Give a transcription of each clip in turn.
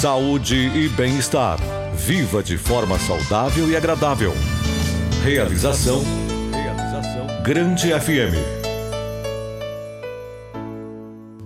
Saúde e bem-estar. Viva de forma saudável e agradável. Realização. Realização. Grande FM.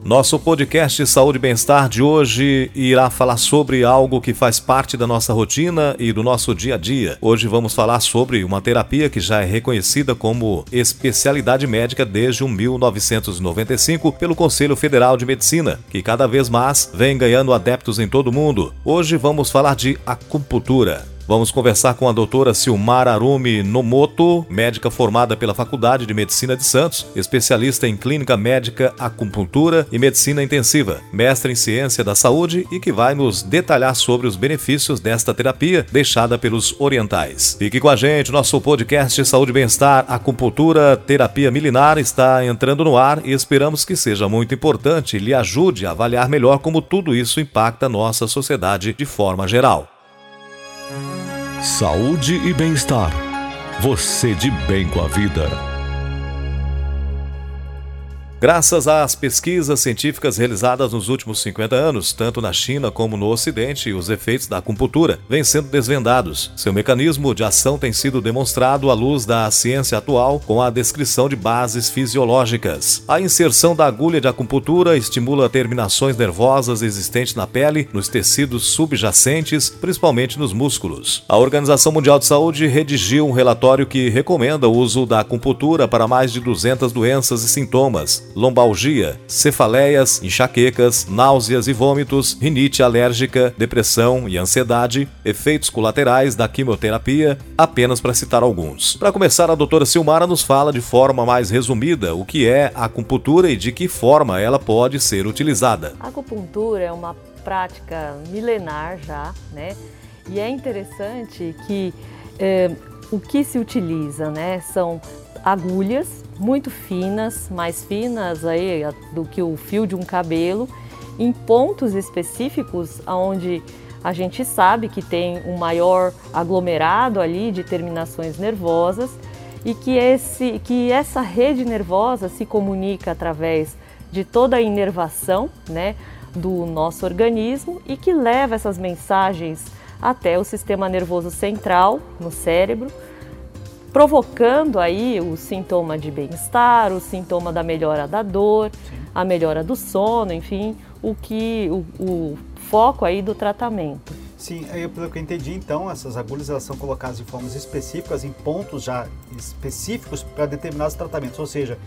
Nosso podcast Saúde e Bem-Estar de hoje irá falar sobre algo que faz parte da nossa rotina e do nosso dia a dia. Hoje vamos falar sobre uma terapia que já é reconhecida como especialidade médica desde 1995 pelo Conselho Federal de Medicina, que cada vez mais vem ganhando adeptos em todo o mundo. Hoje vamos falar de acupuntura. Vamos conversar com a doutora Silmar Arumi Nomoto, médica formada pela Faculdade de Medicina de Santos, especialista em clínica médica, acupuntura e medicina intensiva, mestre em ciência da saúde e que vai nos detalhar sobre os benefícios desta terapia deixada pelos orientais. Fique com a gente, nosso podcast Saúde e Bem-Estar, Acupuntura, Terapia Milinar está entrando no ar e esperamos que seja muito importante e lhe ajude a avaliar melhor como tudo isso impacta nossa sociedade de forma geral. Saúde e bem-estar. Você de bem com a vida. Graças às pesquisas científicas realizadas nos últimos 50 anos, tanto na China como no Ocidente, os efeitos da acupuntura vêm sendo desvendados. Seu mecanismo de ação tem sido demonstrado à luz da ciência atual com a descrição de bases fisiológicas. A inserção da agulha de acupuntura estimula terminações nervosas existentes na pele, nos tecidos subjacentes, principalmente nos músculos. A Organização Mundial de Saúde redigiu um relatório que recomenda o uso da acupuntura para mais de 200 doenças e sintomas lombalgia, cefaleias, enxaquecas, náuseas e vômitos, rinite alérgica, depressão e ansiedade, efeitos colaterais da quimioterapia, apenas para citar alguns. Para começar, a doutora Silmara nos fala de forma mais resumida o que é a acupuntura e de que forma ela pode ser utilizada. A acupuntura é uma prática milenar já, né? E é interessante que é, o que se utiliza, né? São agulhas muito finas, mais finas aí do que o fio de um cabelo, em pontos específicos onde a gente sabe que tem um maior aglomerado ali de terminações nervosas e que, esse, que essa rede nervosa se comunica através de toda a inervação né, do nosso organismo e que leva essas mensagens até o sistema nervoso central, no cérebro, provocando aí o sintoma de bem-estar, o sintoma da melhora da dor, Sim. a melhora do sono, enfim, o que o, o foco aí do tratamento. Sim, aí, pelo que eu entendi, então, essas agulhas elas são colocadas em formas específicas, em pontos já específicos para determinados tratamentos. Ou seja,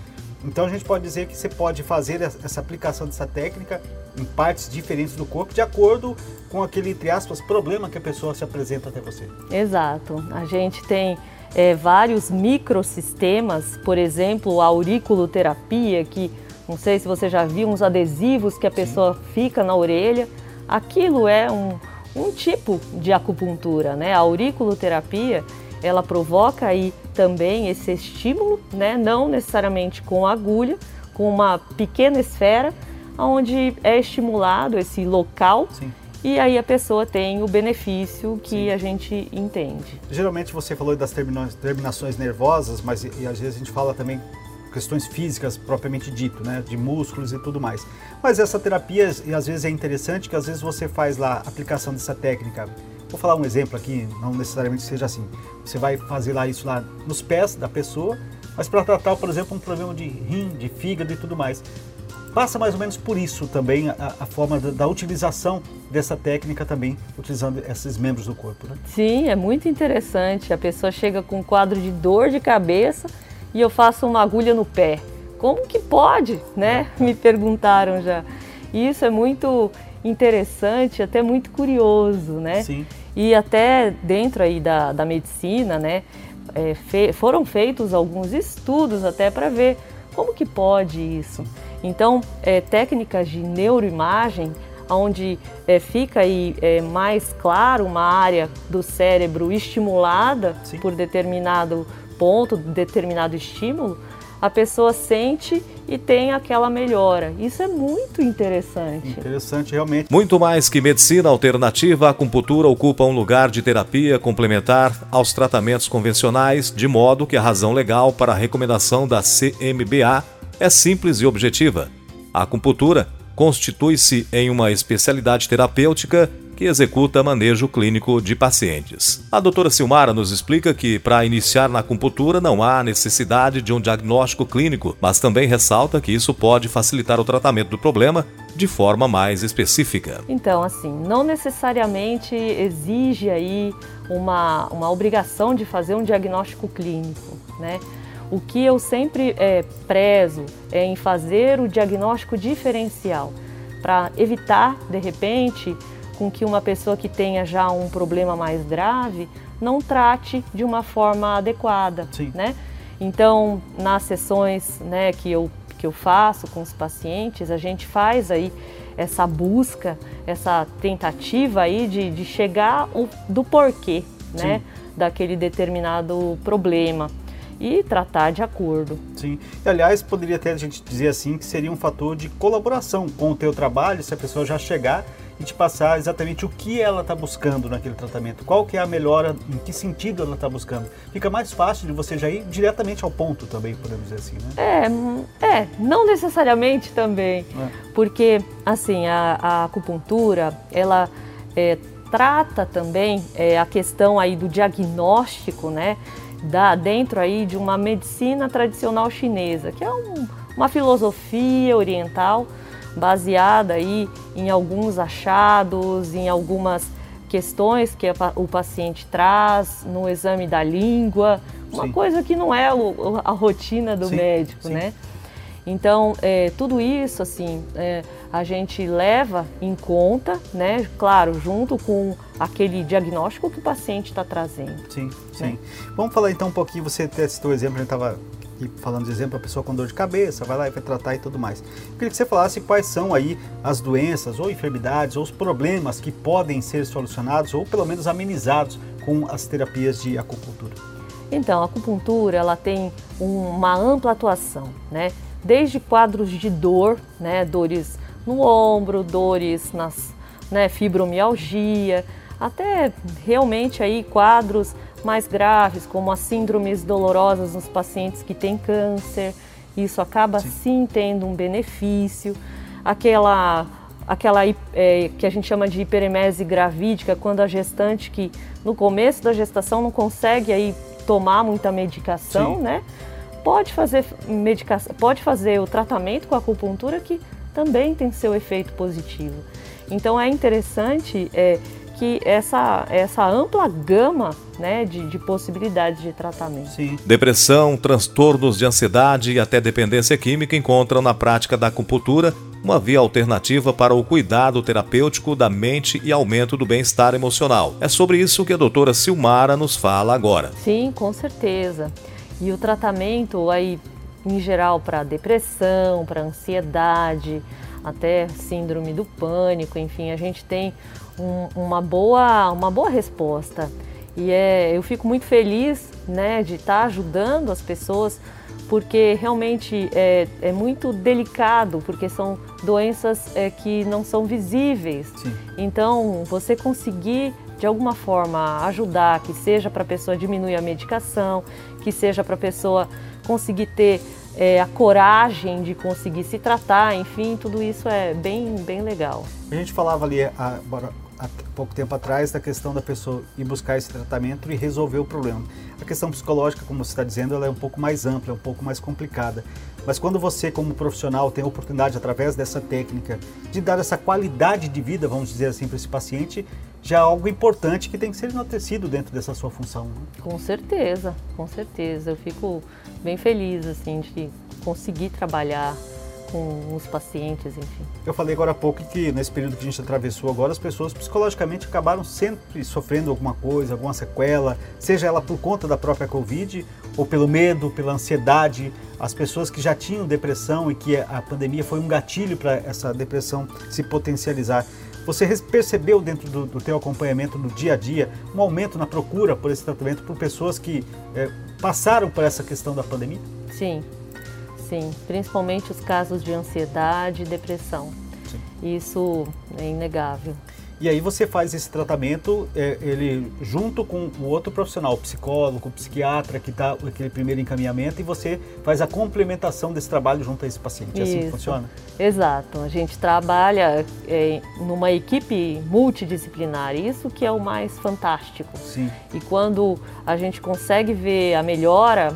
então a gente pode dizer que você pode fazer essa aplicação dessa técnica em partes diferentes do corpo, de acordo com aquele, entre aspas, problema que a pessoa se apresenta até você. Exato. A gente tem é, vários microsistemas, por exemplo, a auriculoterapia, que não sei se você já viu uns adesivos que a pessoa Sim. fica na orelha. Aquilo é um, um tipo de acupuntura, né? A auriculoterapia, ela provoca aí também esse estímulo, né? Não necessariamente com agulha, com uma pequena esfera, onde é estimulado esse local Sim e aí a pessoa tem o benefício que Sim. a gente entende. Geralmente você falou das terminações nervosas, mas e, e às vezes a gente fala também questões físicas propriamente dito, né, de músculos e tudo mais. Mas essa terapia, e às vezes é interessante que às vezes você faz lá a aplicação dessa técnica. Vou falar um exemplo aqui, não necessariamente seja assim. Você vai fazer lá isso lá nos pés da pessoa, mas para tratar, por exemplo, um problema de rim, de fígado e tudo mais passa mais ou menos por isso também a, a forma da, da, utilização dessa técnica também, utilizando esses membros do corpo, né? Sim, é muito interessante. A pessoa chega com um quadro de dor de cabeça e eu faço uma agulha no pé. Como que pode, né? Me perguntaram já. E isso é muito interessante, até muito curioso, né? Sim. E até dentro aí da, da medicina, né? É, fe foram feitos alguns estudos até para ver como que pode isso. Então, é, técnicas de neuroimagem, onde é, fica aí é, mais claro uma área do cérebro estimulada Sim. por determinado ponto, determinado estímulo, a pessoa sente e tem aquela melhora. Isso é muito interessante. Interessante, realmente. Muito mais que medicina alternativa, a acupuntura ocupa um lugar de terapia complementar aos tratamentos convencionais, de modo que a razão legal para a recomendação da CMBA é simples e objetiva. A acupuntura constitui-se em uma especialidade terapêutica que executa manejo clínico de pacientes. A doutora Silmara nos explica que, para iniciar na acupuntura, não há necessidade de um diagnóstico clínico, mas também ressalta que isso pode facilitar o tratamento do problema de forma mais específica. Então, assim, não necessariamente exige aí uma, uma obrigação de fazer um diagnóstico clínico, né? O que eu sempre é, prezo é em fazer o diagnóstico diferencial para evitar, de repente, com que uma pessoa que tenha já um problema mais grave não trate de uma forma adequada, Sim. né? Então, nas sessões, né, que eu que eu faço com os pacientes, a gente faz aí essa busca, essa tentativa aí de, de chegar o, do porquê, né, daquele determinado problema e tratar de acordo. Sim. E, aliás, poderia até a gente dizer assim que seria um fator de colaboração com o teu trabalho, se a pessoa já chegar e te passar exatamente o que ela está buscando naquele tratamento, qual que é a melhora, em que sentido ela está buscando. Fica mais fácil de você já ir diretamente ao ponto também, podemos dizer assim, né? É, é não necessariamente também, É. porque assim a, a acupuntura ela é, trata também é, a questão aí do diagnóstico, né, da dentro aí de uma medicina tradicional chinesa, que é um- uma filosofia oriental baseada aí em alguns achados, em algumas questões que o paciente traz no exame da língua, uma Sim. coisa que não é a rotina do Sim, médico, sim. né? Então, é, tudo isso, assim, é, a gente leva em conta, né? Claro, junto com aquele diagnóstico que o paciente está trazendo. Sim, sim. Vamos falar então um pouquinho, você até citou o exemplo, a gente estava falando de exemplo, a pessoa com dor de cabeça, vai lá e vai tratar e tudo mais. Eu queria que você falasse quais são aí as doenças ou enfermidades ou os problemas que podem ser solucionados ou pelo menos amenizados com as terapias de acupuntura. Então, a acupuntura ela tem um- uma ampla atuação, né? Desde quadros de dor, né? Dores no ombro, dores nas né, fibromialgia, até realmente aí quadros mais graves, como as síndromes dolorosas nos pacientes que têm câncer. Isso acaba sim, tendo um benefício. Aquela aquela é, que a gente chama de hiperemese gravídica, quando a gestante que no começo da gestação não consegue aí tomar muita medicação, Sim. né? Pode fazer medicação, pode fazer o tratamento com a acupuntura que também tem seu efeito positivo. Então é interessante é, que essa, essa ampla gama né, de, de possibilidades de tratamento. Sim, Depressão, transtornos de ansiedade e até dependência química encontram na prática da acupuntura uma via alternativa para o cuidado terapêutico da mente e aumento do bem-estar emocional. É sobre isso que a doutora Silmara nos fala agora. Sim, com certeza. E o tratamento aí em geral para depressão, para ansiedade, até síndrome do pânico, enfim, a gente tem um- uma, boa, uma boa resposta. E é, eu fico muito feliz né, de estar ajudando as pessoas, porque realmente é, é muito delicado, porque são doenças é, que não são visíveis. sim. Então, você conseguir de alguma forma ajudar, que seja para a pessoa diminuir a medicação, que seja para a pessoa conseguir ter é, a coragem de conseguir se tratar, enfim, tudo isso é bem, bem legal. A gente falava ali há, agora, há pouco tempo atrás da questão da pessoa ir buscar esse tratamento e resolver o problema. A questão psicológica, como você está dizendo, ela é um pouco mais ampla, é um pouco mais complicada. Mas quando você, como profissional, tem a oportunidade, através dessa técnica, de dar essa qualidade de vida, vamos dizer assim, para esse paciente, já é algo importante que tem que ser enaltecido dentro dessa sua função. né? Com certeza, com certeza. Eu fico bem feliz assim de conseguir trabalhar com os pacientes, enfim. Eu falei agora há pouco que nesse período que a gente atravessou agora, as pessoas psicologicamente acabaram sempre sofrendo alguma coisa, alguma sequela, seja ela por conta da própria Covid ou pelo medo, pela ansiedade. As pessoas que já tinham depressão e que a pandemia foi um gatilho para essa depressão se potencializar. Você percebeu dentro do, do teu acompanhamento no dia a dia um aumento na procura por esse tratamento por pessoas que eh, passaram por essa questão da pandemia? Sim, sim, principalmente os casos de ansiedade e depressão. Sim. Isso é inegável. E aí você faz esse tratamento, é, ele junto com o outro profissional, o psicólogo, o psiquiatra, que dá aquele primeiro encaminhamento, e você faz a complementação desse trabalho junto a esse paciente. É assim que funciona? Exato. A gente trabalha é, numa equipe multidisciplinar, isso que é o mais fantástico. Sim. E quando a gente consegue ver a melhora,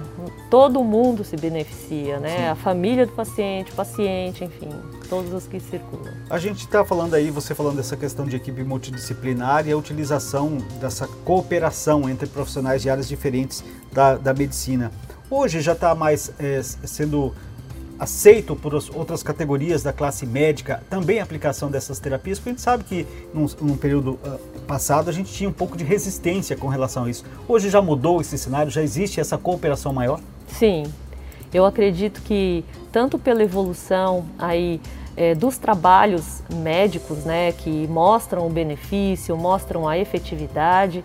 todo mundo se beneficia, né? Sim. A família do paciente, o paciente, enfim, todos os que circulam. A gente está falando aí, você falando dessa questão de equipe multidisciplinar e a utilização dessa cooperação entre profissionais de áreas diferentes da, da medicina. Hoje já está mais é, sendo aceito por outras categorias da classe médica também a aplicação dessas terapias, porque a gente sabe que num, num período uh, passado a gente tinha um pouco de resistência com relação a isso. Hoje já mudou esse cenário, já existe essa cooperação maior? Sim, eu acredito que tanto pela evolução aí é, dos trabalhos médicos, né, que mostram o benefício, mostram a efetividade,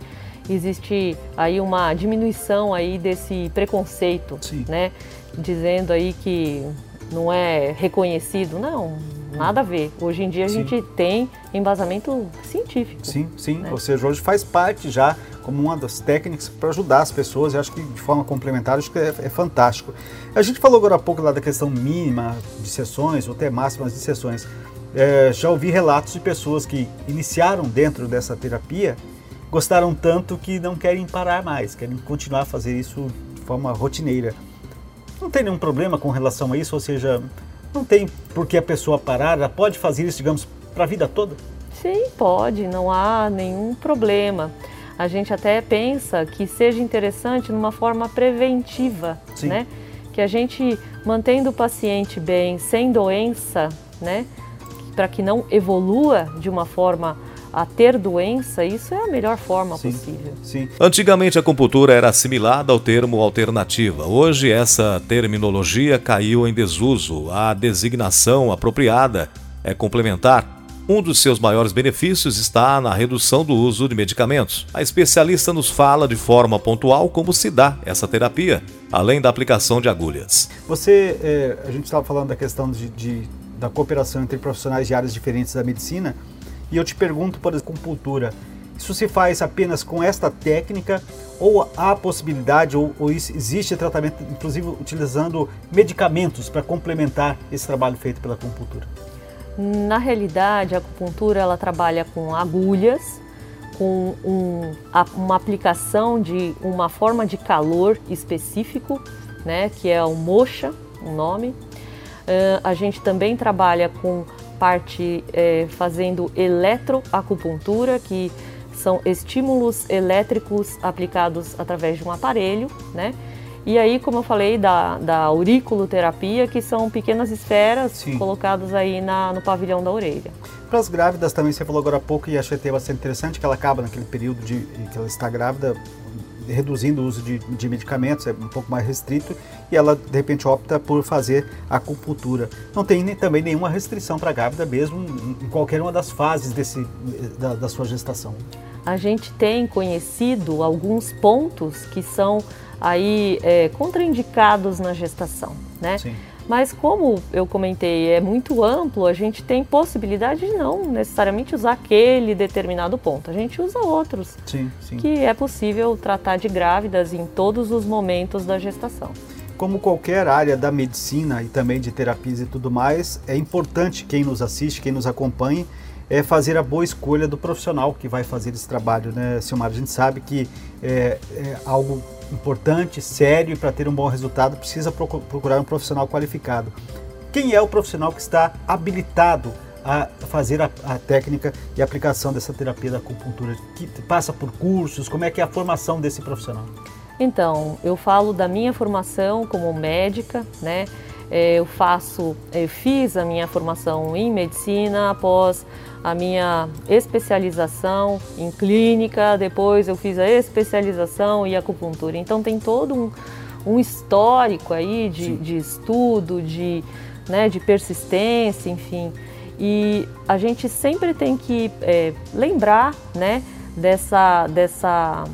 existe aí uma diminuição aí desse preconceito, Sim. né, dizendo aí que não é reconhecido, não, nada a ver. Hoje em dia a sim. gente tem embasamento científico. Sim, sim. Né? Ou seja, hoje faz parte já como uma das técnicas para ajudar as pessoas. Eu acho que de forma complementar, acho que é, é, fantástico. A gente falou agora há pouco lá da questão mínima de sessões ou até máximas de sessões. É, já ouvi relatos de pessoas que iniciaram dentro dessa terapia, gostaram tanto que não querem parar mais, querem continuar a fazer isso de forma rotineira. Não tem nenhum problema com relação a isso, ou seja, não tem por que a pessoa parar, ela pode fazer isso, digamos, para a vida toda? Sim, pode, não há nenhum problema. A gente até pensa que seja interessante numa forma preventiva, Sim. né? Que a gente mantendo o paciente bem, sem doença, né? Para que não evolua de uma forma a ter doença, isso é a melhor forma sim, possível. Sim. Antigamente a acupuntura era assimilada ao termo alternativa. Hoje essa terminologia caiu em desuso. A designação apropriada é complementar. Um dos seus maiores benefícios está na redução do uso de medicamentos. A especialista nos fala de forma pontual como se dá essa terapia, além da aplicação de agulhas. Você, é, a gente estava falando da questão de, de, da cooperação entre profissionais de áreas diferentes da medicina. E eu te pergunto, por acupuntura, isso se faz apenas com esta técnica ou há possibilidade ou, ou existe tratamento, inclusive utilizando medicamentos para complementar esse trabalho feito pela acupuntura? Na realidade, a acupuntura ela trabalha com agulhas, com um, uma aplicação de uma forma de calor específico, né, que é o mocha, o nome. Uh, a gente também trabalha com parte é, fazendo eletroacupuntura, que são estímulos elétricos aplicados através de um aparelho, né? E aí, como eu falei, da, da auriculoterapia, que são pequenas esferas Sim. colocadas aí na, no pavilhão da orelha. Para as grávidas também, você falou agora há pouco e achei até bastante interessante que ela acaba naquele período de, que ela está grávida, reduzindo o uso de, de, medicamentos, é um pouco mais restrito, e ela de repente opta por fazer acupuntura. Não tem nem, também nenhuma restrição para a grávida, mesmo em, qualquer uma das fases desse, da, da sua gestação. A gente tem conhecido alguns pontos que são aí é, contraindicados na gestação, né? Sim. Mas como eu comentei, é muito amplo, a gente tem possibilidade de não necessariamente usar aquele determinado ponto. A gente usa outros. Sim, sim. Que é possível tratar de grávidas em todos os momentos da gestação. Como qualquer área da medicina e também de terapias e tudo mais, é importante quem nos assiste, quem nos acompanhe, é fazer a boa escolha do profissional que vai fazer esse trabalho, né, Silmar? A gente sabe que é, é algo importante, sério, e para ter um bom resultado precisa procurar um profissional qualificado. Quem é o profissional que está habilitado a fazer a, a, técnica e aplicação dessa terapia da acupuntura? Que passa por cursos? Como é que é a formação desse profissional? Então, eu falo da minha formação como médica, né? É, eu faço, eu fiz a minha formação em medicina após a minha especialização em clínica, depois eu fiz a especialização em acupuntura. Então tem todo um, um histórico aí de, de estudo, de, né, de persistência, enfim. E a gente sempre tem que é, lembrar né, dessa, dessa,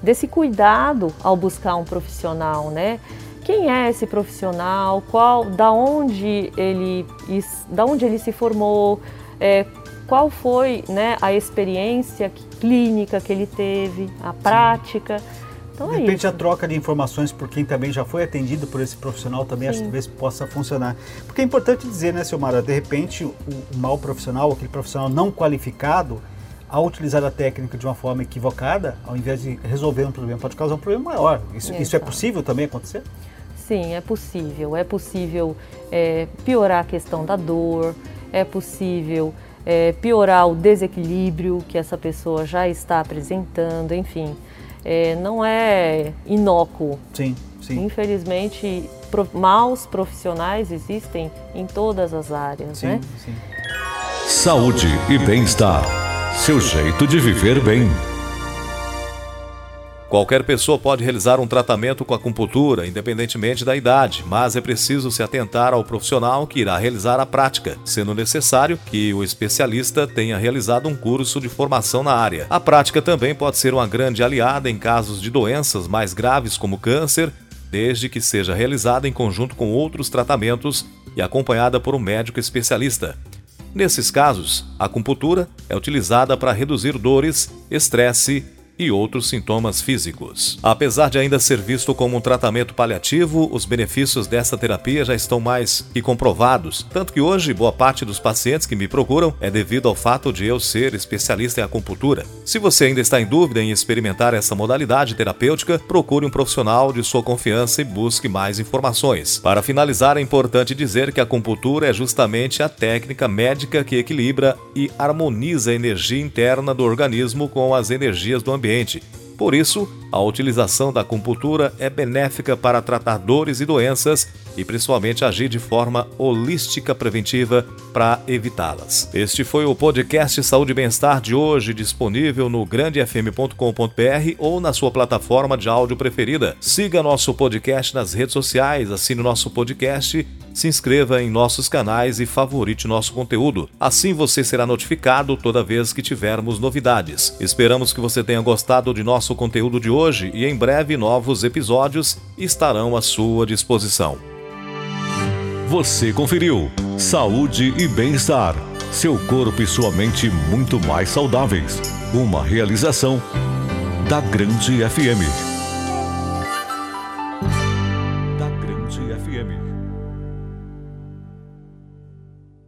desse cuidado ao buscar um profissional, né? Quem é esse profissional? Qual, da onde ele, da onde ele se formou? É, qual foi né, a experiência clínica que ele teve, a prática. Então de é repente a troca de informações por quem também já foi atendido por esse profissional também acho que talvez possa funcionar. Porque é importante dizer, né, Silmara, de repente o, o mau profissional, aquele profissional não qualificado, ao utilizar a técnica de uma forma equivocada, ao invés de resolver um problema, pode causar um problema maior. Isso, isso é possível também acontecer? Sim, é possível. É possível é, piorar a questão da dor, é possível é, piorar o desequilíbrio que essa pessoa já está apresentando, enfim. É, não é inócuo. Sim, sim. Infelizmente, pro, maus profissionais existem em todas as áreas, sim, né? Sim. Saúde e bem-estar. Seu jeito de viver bem. Qualquer pessoa pode realizar um tratamento com acupuntura, independentemente da idade, mas é preciso se atentar ao profissional que irá realizar a prática, sendo necessário que o especialista tenha realizado um curso de formação na área. A prática também pode ser uma grande aliada em casos de doenças mais graves como câncer, desde que seja realizada em conjunto com outros tratamentos e acompanhada por um médico especialista. Nesses casos, a acupuntura é utilizada para reduzir dores, estresse e outros sintomas físicos. Apesar de ainda ser visto como um tratamento paliativo, os benefícios dessa terapia já estão mais que comprovados, tanto que hoje boa parte dos pacientes que me procuram é devido ao fato de eu ser especialista em acupuntura. Se você ainda está em dúvida em experimentar essa modalidade terapêutica, procure um profissional de sua confiança e busque mais informações. Para finalizar, é importante dizer que a acupuntura é justamente a técnica médica que equilibra e harmoniza a energia interna do organismo com as energias do ambiente Por isso, a utilização da acupuntura é benéfica para tratar dores e doenças e principalmente agir de forma holística preventiva para evitá-las. Este foi o podcast Saúde e Bem-Estar de hoje, disponível no grandefm.com.br ou na sua plataforma de áudio preferida. Siga nosso podcast nas redes sociais, assine nosso podcast se inscreva em nossos canais e favorite nosso conteúdo. Assim você será notificado toda vez que tivermos novidades. Esperamos que você tenha gostado de nosso conteúdo de hoje e em breve novos episódios estarão à sua disposição. Você conferiu Saúde e Bem-Estar. Seu corpo e sua mente muito mais saudáveis. Uma realização. Da Grande FM.